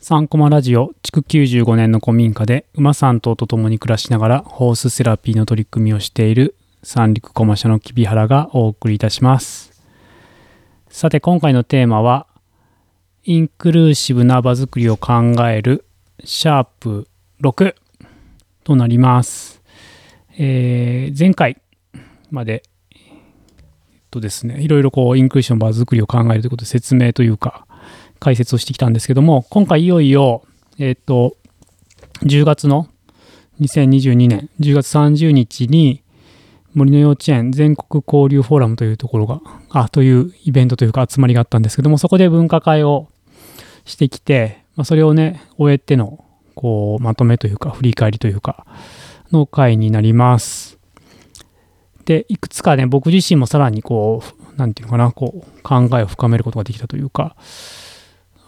3コマラジオ築95年の古民家で馬3頭とと共に暮らしながらホースセラピーの取り組みをしている三陸駒社の木原がお送りいたします。さて今回のテーマはインクルーシブな場作りを考えるシャープ6となります、えー前回までえっとですねいろいろこうインクルーシブの場作りを考えるということで説明というか解説をしてきたんですけども今回いよいよえっと10月の2022年10月30日に森の幼稚園全国交流フォーラムというところがあというイベントというか集まりがあったんですけどもそこで分科会をしてきて、まあ、それをね終えてのこうまとめというか振り返りというかの回になります。でいくつかね僕自身もさらにこう何て言うのかなこう考えを深めることができたというか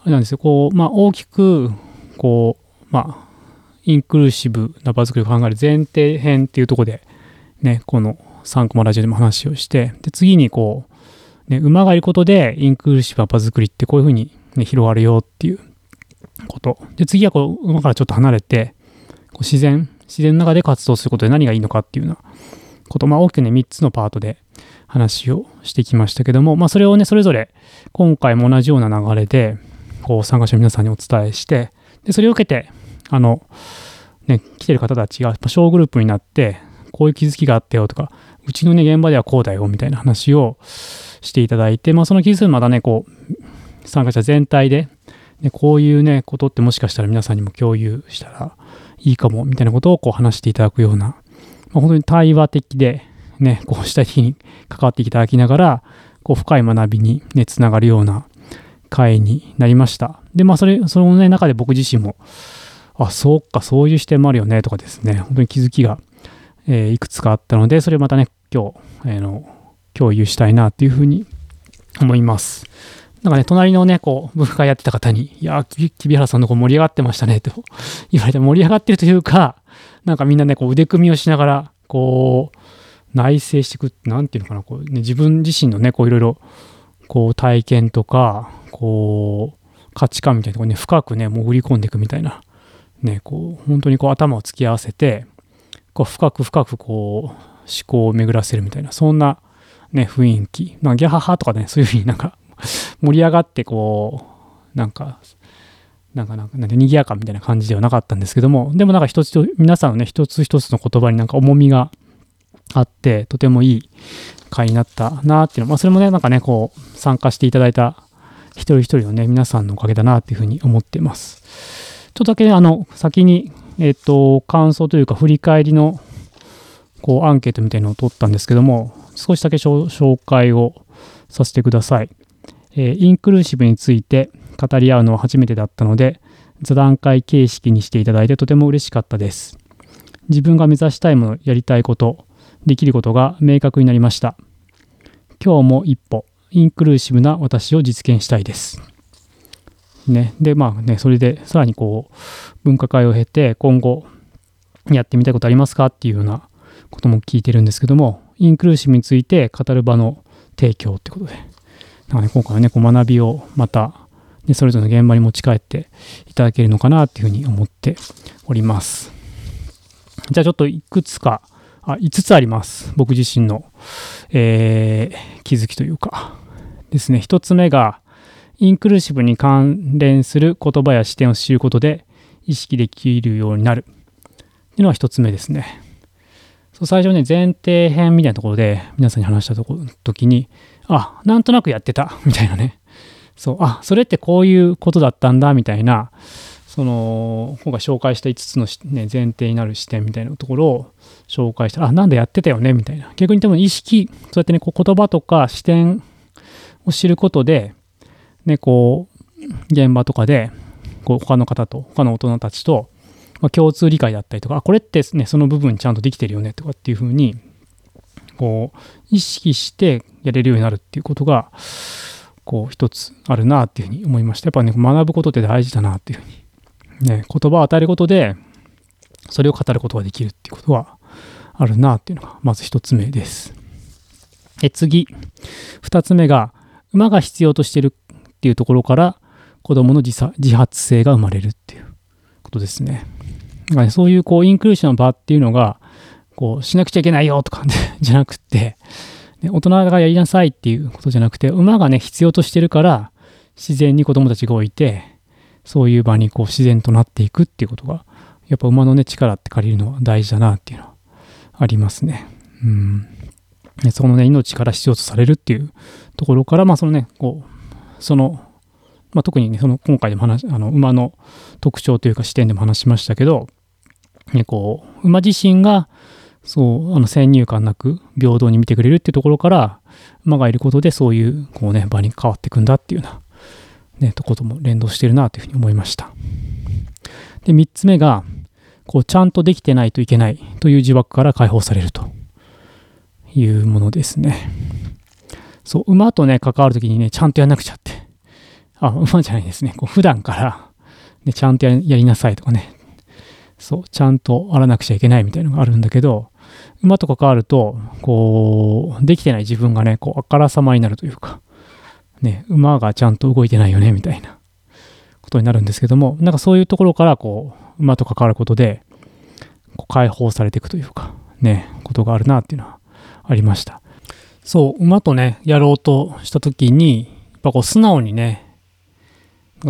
あれなんですよ。こうまあ大きくこうまあインクルーシブな場作りを考える前提編っていうとこでねこの3コマラジオでも話をしてで次にこう、ね、馬がいることでインクルーシブな場作りってこういうふうに、ね、広がるよっていうこと。で次はこう馬からちょっと離れてこう自然自然の中で活動することで何がいいのかっていうようなこと。まあ大きくね3つのパートで話をしてきましたけどもまあそれをねそれぞれ今回も同じような流れでこう参加者の皆さんにお伝えしてでそれを受けてあのね来てる方たちが小グループになってこういう気づきがあったよとかうちのね現場ではこうだよみたいな話をしていただいてまあその気づきまたねこう参加者全体で、ね、こういうねことってもしかしたら皆さんにも共有したらいいかもみたいなことをこう話していただくような、まあ、本当に対話的でねこう主体的に関わっていただきながらこう深い学びにねつながるような会になりました。で、まあ、それ、そのね、中で僕自身も、あ、そうか、そういう視点もあるよね、とかですね、本当に気づきが、えーいくつかあったので、それをまたね、今日、えーの、共有したいなっていうふうに思います。なんかね、隣のね、こう、文化会やってた方に、いやー、木原さんの子盛り上がってましたね、と 言われて、盛り上がってるというか、なんかみんなね、こう、腕組みをしながら、こう、内省していく、なんていうのかな、こう、ね、自分自身のね、こう、いろいろ、こう、体験とか、こう価値観みたいなところに深くね潜り込んでいくみたいな。ねこう本当にこう頭を突き合わせてこう深く深くこう思考を巡らせるみたいなそんなね雰囲気。なんかギャハハとかねそういうふうになんか 盛り上がってこうなんかなんかなんかなんか賑やかみたいな感じではなかったんですけどもでもなんか一つ皆さんのね一つ一つの言葉になんか重みがあってとてもいい回になったなっていうのまあそれもねなんかねこう参加していただいた一人一人のね、皆さんのおかげだなっていうふうに思っています。ちょっとだけね、あの、先に、えっ、と、感想というか、振り返りの、こう、アンケートみたいなのを取ったんですけども、少しだけ紹介をさせてください。えーインクルーシブについて語り合うのは初めてだったので、座談会形式にしていただいてとても嬉しかったです。自分が目指したいもの、やりたいこと、できることが明確になりました。今日も一歩、インクルーシブな私を実現したいです。ね、でまあねそれでさらにこう分科会を経て今後やってみたいことありますかっていうようなことも聞いてるんですけどもインクルーシブについて語る場の提供ってことでなんか、ね、今回はねこう学びをまた、ね、それぞれの現場に持ち帰っていただけるのかなっていうふうに思っております。じゃあちょっといくつかあ5つあります。僕自身の、えー気づきというか。ですね。1つ目がインクルーシブに関連する言葉や視点を知ることで意識できるようになる。っていうのは1つ目ですね。そう最初ね前提編みたいなところで皆さんに話したとこ時にあなんとなくやってた。みたいなね。そうあそれってこういうことだったんだ。みたいなその今回紹介した5つの、ね、前提になる視点みたいなところを紹介した。あなんだやってたよねみたいな。逆に多分意識そうやってねこう言葉とか視点を知ることでねこう現場とかでこう他の方と他の大人たちと、まあ、共通理解だったりとかあこれってねその部分ちゃんとできてるよねとかっていうふうにこう意識してやれるようになるっていうことがこう一つあるなっていうふうに思いました。やっぱね学ぶことって大事だなっていうふうにね言葉を与えることでそれを語ることができるっていうことはあるなっていうのがまず一つ目です。え次二つ目が馬が必要としてるっていうところから子供の自自発性が生まれるっていうことですね。だからねそういうこうインクルーションの場っていうのが、こうしなくちゃいけないよとか、じゃなくて、ね、大人がやりなさいっていうことじゃなくて、馬がね、必要としてるから、自然に子供たちが置いて、そういう場にこう自然となっていくっていうことが、やっぱ馬のね、力って借りるのは大事だなっていうのはありますね。うん。そのね、命から必要とされるっていうところから、まあそのね、こう、その、まあ特にね、その今回でも話、あの、馬の特徴というか視点でも話しましたけど、ね、こう、馬自身が、そう、あの先入観なく平等に見てくれるっていうところから、馬がいることでそういう、こうね、場に変わっていくんだっていうような、ね、とことも連動してるなというふうに思いました。で、3つ目が、こう、ちゃんとできてないといけないという呪縛から解放されるというものですね。そう、馬とね、関わるときにね、ちゃんとやんなくちゃって。あ、馬じゃないですね。こう普段から、ね、ちゃんとやりなさいとかね。そう、ちゃんと洗わなくちゃいけないみたいなのがあるんだけど、馬と関わると、こう、できてない自分がね、こう、あからさまになるというか、ね、馬がちゃんと動いてないよね、みたいなことになるんですけども、なんかそういうところから、こう、馬と関わることで、こう解放されていくというか、ね、ことがあるなっていうのはありました。そう、馬とね、やろうとした時に、やっぱこう、素直にね、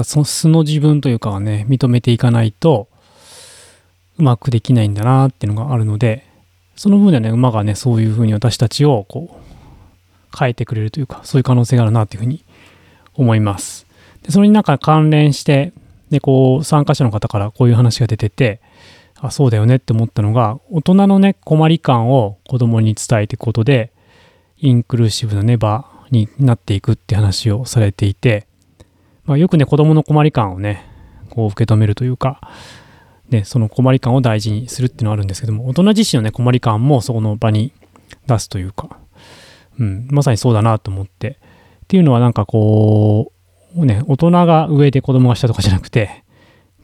その素の自分というかはね、認めていかないと、うまくできないんだなっていうのがあるので、その分でね、馬がね、そういうふうに私たちをこう、変えてくれるというか、そういう可能性があるなっていうふうに思います。で、それになんか関連して、で、こう、参加者の方からこういう話が出てて、あ、そうだよねって思ったのが、大人のね、困り感を子供に伝えていくことで、インクルーシブなね、場になっていくって話をされていて、まあ、よくね、子供の困り感をね、こう受け止めるというか、ね、その困り感を大事にするっていうのはあるんですけども、大人自身のね、困り感もそこの場に出すというか、うん、まさにそうだなと思って、っていうのはなんかこう、ね、大人が上で子供が下とかじゃなくて、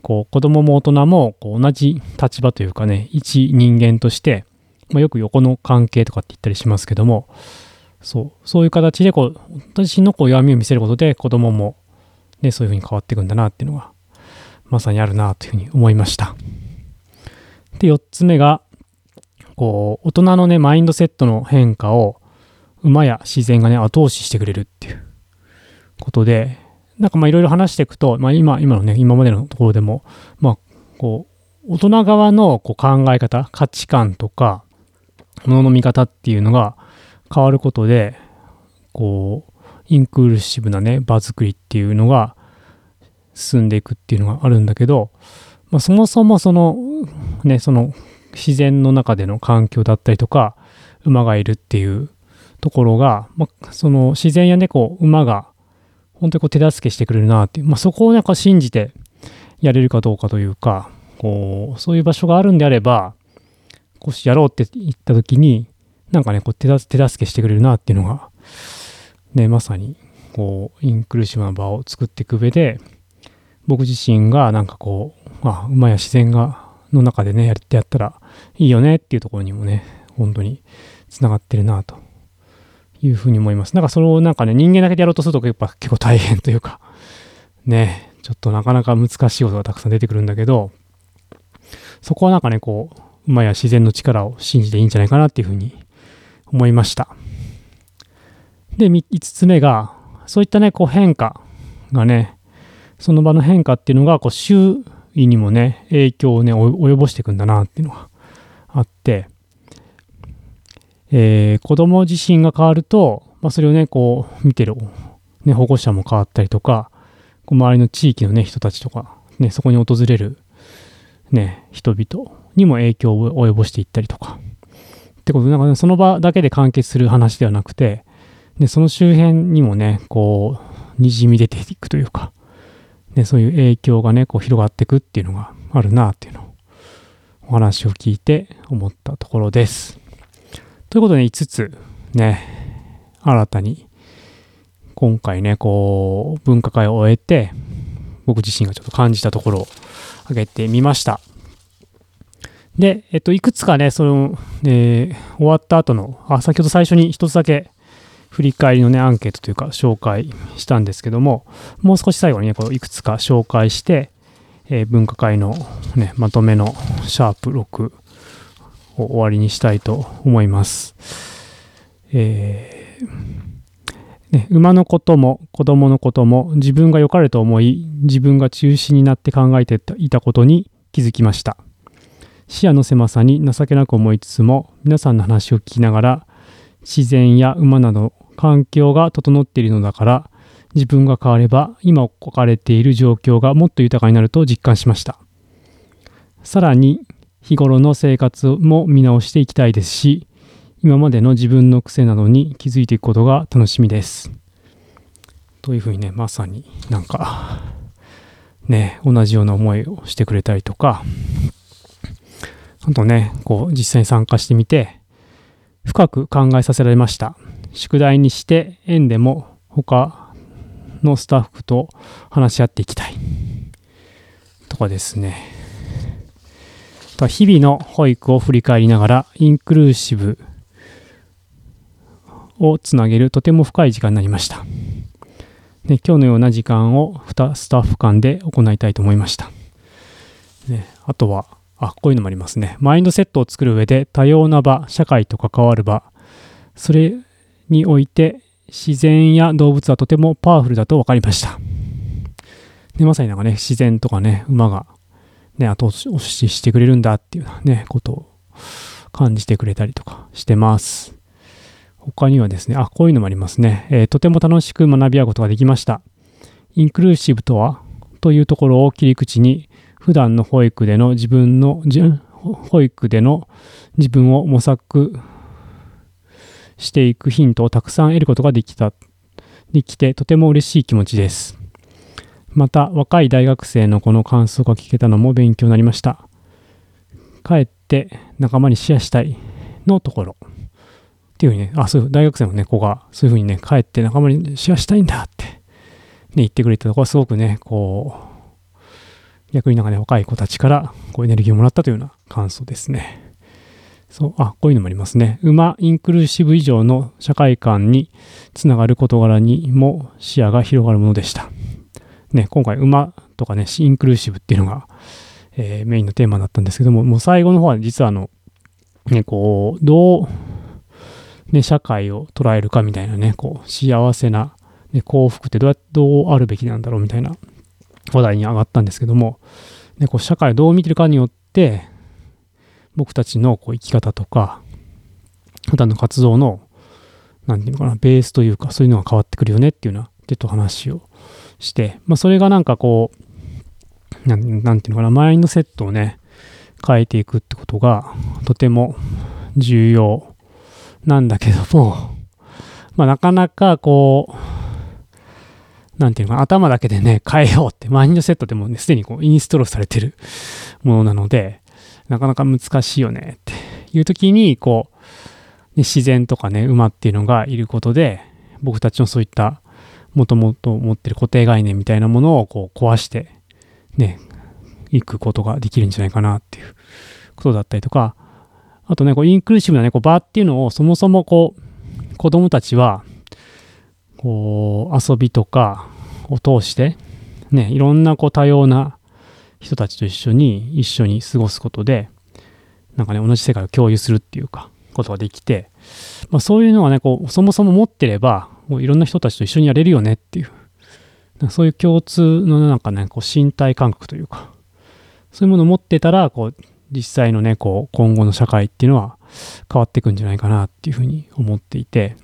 こう、子供も大人もこう同じ立場というかね、一人間として、まあ、よく横の関係とかって言ったりしますけども、そう、そういう形でこう、私のこう弱みを見せることで子供も、ね、そういうふうに変わっていくんだなっていうのがまさにあるなというふうに思いました。で、4つ目が、こう、大人のね、マインドセットの変化を、馬や自然がね、後押ししてくれるっていうことで、なんかまあいろいろ話していくと、まあ今、今のね、今までのところでも、まあ、こう、大人側のこう考え方、価値観とか、ものの見方っていうのが変わることで、こう、インクルーシブなね、場作りっていうのが進んでいくっていうのがあるんだけど、まあ、そもそもそのねその自然の中での環境だったりとか馬がいるっていうところが、まあ、その自然や猫馬が本当にこう手助けしてくれるなっていう、まあ、そこをなんか信じてやれるかどうかというかこうそういう場所があるんであればこうやろうって言った時になんかねこう手助けしてくれるなっていうのがねまさにこうインクルーシブな場を作っていく上で僕自身がなんかこう、あ、馬や自然が、の中でね、やってやったらいいよねっていうところにもね、本当につながってるなというふうに思います。なんかそれをなんかね、人間だけでやろうとするとやっぱ結構大変というか、ね、ちょっとなかなか難しいことがたくさん出てくるんだけど、そこはなんかね、こう、馬や自然の力を信じていいんじゃないかなっていうふうに思いました。で、5つ目が、そういったね、こう変化がね、その場の変化っていうのがこう周囲にもね影響をね及ぼしていくんだなっていうのがあって、えー、子供自身が変わると、まあ、それをねこう見てる、ね、保護者も変わったりとかこう周りの地域のね人たちとか、ね、そこに訪れる、ね、人々にも影響を及ぼしていったりとかってことでなんか、ね、その場だけで完結する話ではなくてでその周辺にもねこうにじみ出ていくというかでそういう影響がねこう広がっていくっていうのがあるなっていうのをお話を聞いて思ったところです。ということで5つね新たに今回ねこう分科会を終えて僕自身がちょっと感じたところを挙げてみました。で、えっと、いくつかね、その、えー、終わった後の、あ、先ほど最初に一つだけ振り返りのね、アンケートというか紹介したんですけども、もう少し最後にね、こういくつか紹介して、えー、分科会の、ね、まとめのシャープ6を終わりにしたいと思います。えー、ね、馬のことも子供のことも自分が良かれと思い自分が中心になって考えていたことに気づきました視野の狭さに情けなく思いつつも皆さんの話を聞きながら自然や馬など環境が整っているのだから自分が変われば今置かれている状況がもっと豊かになると実感しましたさらに日頃の生活も見直していきたいですし今までの自分の癖などに気づいていくことが楽しみです。というふうにねまさになんかね同じような思いをしてくれたりとかあとねこう実際に参加してみて深く考えさせられました。宿題にして園でも他のスタッフと話し合っていきたい。とかですね。と日々の保育を振り返りながらインクルーシブをつなげるとても深い時間になりました。で今日のような時間をスタッフ間で行いたいと思いました。ね、あとは、あ、こういうのもありますね。マインドセットを作る上で多様な場、社会と関わる場、それにおいて自然や動物はとてもパワフルだと分かりました。でまさになんかね、自然とかね、馬がね、後押ししてくれるんだっていうね、ことを感じてくれたりとかしてます。他にはですね、あ、こういうのもありますね。えー、とても楽しく学び合うことができました。インクルーシブとはというところを切り口に、普段の保育での自分の、保育での自分を模索していくヒントをたくさん得ることができた、できてとても嬉しい気持ちです。また、若い大学生のこの感想が聞けたのも勉強になりました。帰って仲間にシェアしたいのところ。っていうふうにね、あ、そういう大学生のね、子が、そういうふうにね、帰って仲間にシェアしたいんだって、ね、言ってくれたところはすごくね、こう、逆になんかね、若い子たちからこうエネルギーをもらったというような感想ですね。そう、あ、こういうのもありますね。馬インクルーシブ以上の社会観につながる事柄にも視野が広がるものでした。ね、今回馬とかね、インクルーシブっていうのが、えー、メインのテーマだったんですけども、もう最後の方は実はあの、ね、こう、どう、ね、社会を捉えるかみたいなね、こう、幸せな、ね、幸福ってどうやってどうあるべきなんだろうみたいな話題に上がったんですけども、ね、こう社会をどう見てるかによって、僕たちのこう生き方とか、普段の活動の、なんていうのかな、ベースというか、そういうのが変わってくるよねっていうような、ちょっと話をして、まあ、それがなんかこう、なんなんていうのかな、マインドセットをね、変えていくってことが、とても重要なんだけども、まあ、なかなかこう、なんていうのかな、頭だけでね、変えようって、マインドセットでもね、すでにこうインストールされてるものなので、なかなか難しいよねっていう時に、こう、ね、自然とかね、馬っていうのがいることで、僕たちのそういったもともと持ってる固定概念みたいなものをこう壊して、ね、いくことができるんじゃないかなっていうことだったりとか、あとね、こうインクルーシブなね、こう場っていうのをそもそもこう、子供たちは、こう、遊びとかを通して、ね、いろんなこう多様な人たちと一緒に、一緒に過ごすことで、なんかね、同じ世界を共有するっていうか、ことができて、まあそういうのはね、こう、そもそも持ってれば、もういろんな人たちと一緒にやれるよねっていう、そういう共通のなんかね、こう身体感覚というか、そういうものを持ってたら、こう、実際のね、こう、今後の社会っていうのは変わっていくんじゃないかなっていうふうに思っていて、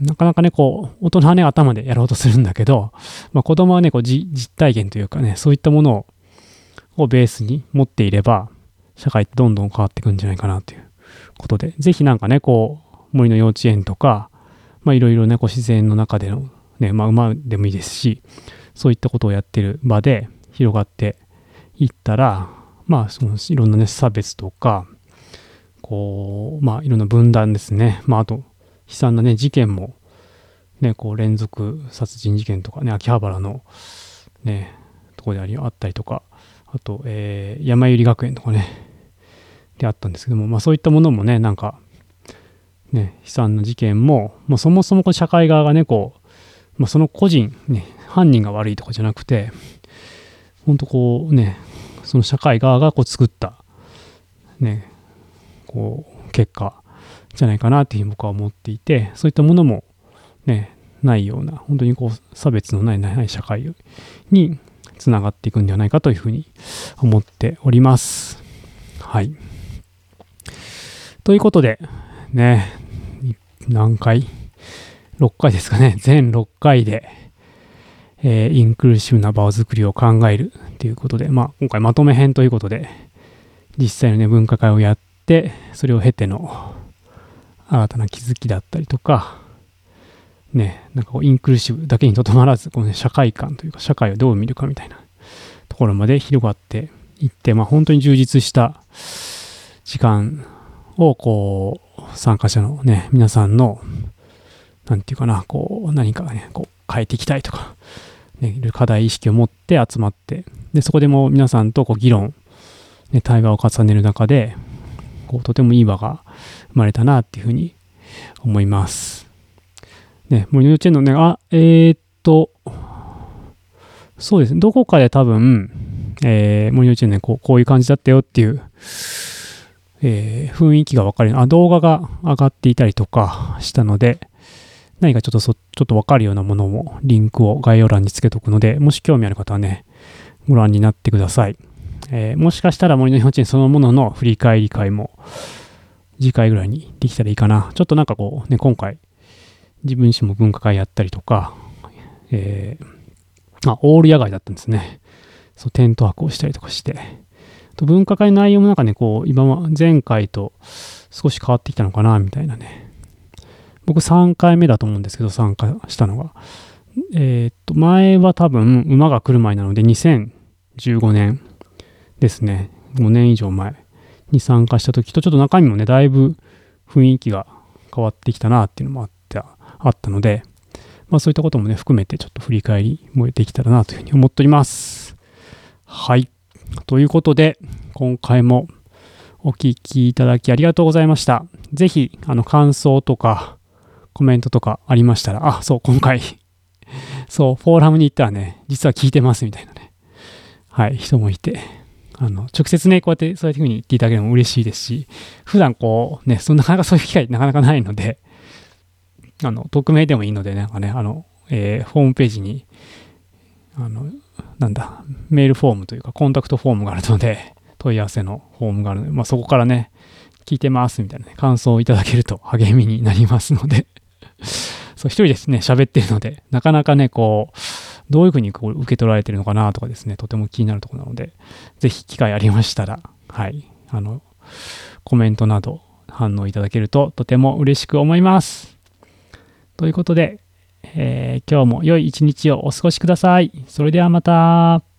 なかなかね、こう、大人はね、頭でやろうとするんだけど、まあ、子供はね、こう実体験というかね、そういったものをベースに持っていれば、社会ってどんどん変わっていくんじゃないかなということで、ぜひなんかね、こう、森の幼稚園とか、まあ、いろいろね、こう、自然の中での、ね、まあ、馬でもいいですし、そういったことをやってる場で広がっていったら、まあ、そのいろんなね、差別とか、こう、まあ、いろんな分断ですね。まあ、あと、悲惨なね、事件も、ね、こう、連続殺人事件とかね、秋葉原の、ね、とこであり、あったりとか、あと、えー、山百合学園とかね、であったんですけども、まあ、そういったものもね、なんか、ね、悲惨な事件も、まあ、そもそもこ社会側がね、こう、まあ、その個人、ね、犯人が悪いとかじゃなくて、本当こうね、その社会側がこう作った、ね、こう、結果じゃないかなっていうふうに僕は思っていて、そういったものもね、ないような、本当にこう、差別のないない社会につながっていくんではないかというふうに思っております。はい。ということで、ね、何回 ?6 回ですかね。全6回で、えー、インクルーシブな場作りを考えるということで、まあ、今回まとめ編ということで、実際のね、分科会をやって、それを経ての新たな気づきだったりとか、ね、なんかこうインクルーシブだけにとどまらず、この、ね、社会観というか、社会をどう見るかみたいなところまで広がっていって、まあ、本当に充実した時間を、こう、参加者のね、皆さんの、なんていうかな、こう、何かね、こう、変えていきたいとか、ね、いる課題意識を持って集まって、で、そこでも皆さんとこう議論、ね、対話を重ねる中で、こう、とてもいい場が生まれたなっていうふうに思います。ね、森の幼稚園のね、あ、えー、っと、そうですね、どこかで多分、えー、森の幼稚園ね、こうこういう感じだったよっていう、えー、雰囲気がわかるあ、動画が上がっていたりとかしたので、何かちょっとそ、ちょっとわかるようなものもリンクを概要欄につけとくので、もし興味ある方はね、ご覧になってください。えー、もしかしたら森の幼稚園そのものの振り返り会も次回ぐらいにできたらいいかな。ちょっとなんかこうね、今回自分自身も文化会やったりとか、えー、あ、オール野外だったんですね。そう、テント泊をしたりとかして。と文化会の内容もなんかね、こう、今は前回と少し変わってきたのかな、みたいなね。僕3回目だと思うんですけど、参加したのが。えー、っと、前は多分、馬が来る前なので、2015年ですね。5年以上前に参加した時と、ちょっと中身もね、だいぶ雰囲気が変わってきたなっていうのもあってあったので、まあそういったこともね、含めてちょっと振り返りもできたらなというふうに思っております。はい。ということで、今回もお聴きいただきありがとうございました。ぜひ、あの、感想とか、コメントとかありましたら、あ、そう、今回 そう、フォーラムに行ったらね、実は聞いてますみたいなね、はい、人もいて、あの、直接ね、こうやってそういうふうに言っていただけるのも嬉しいですし、普段こう、ね、そなかなかそういう機会なかなかないので、あの、匿名でもいいので、なんかね、あの、えー、ホームページに、あの、なんだ、メールフォームというか、コンタクトフォームがあるので、問い合わせのフォームがあるので、まあ、そこからね、聞いてますみたいなね、感想をいただけると励みになりますので そう、一人ですね、喋ってるので、なかなかね、こう、どういうふうにこう受け取られてるのかなとかですね、とても気になるところなので、ぜひ機会ありましたら、はい、あの、コメントなど反応いただけるととても嬉しく思います。ということで、えー、今日も良い一日をお過ごしください。それではまた。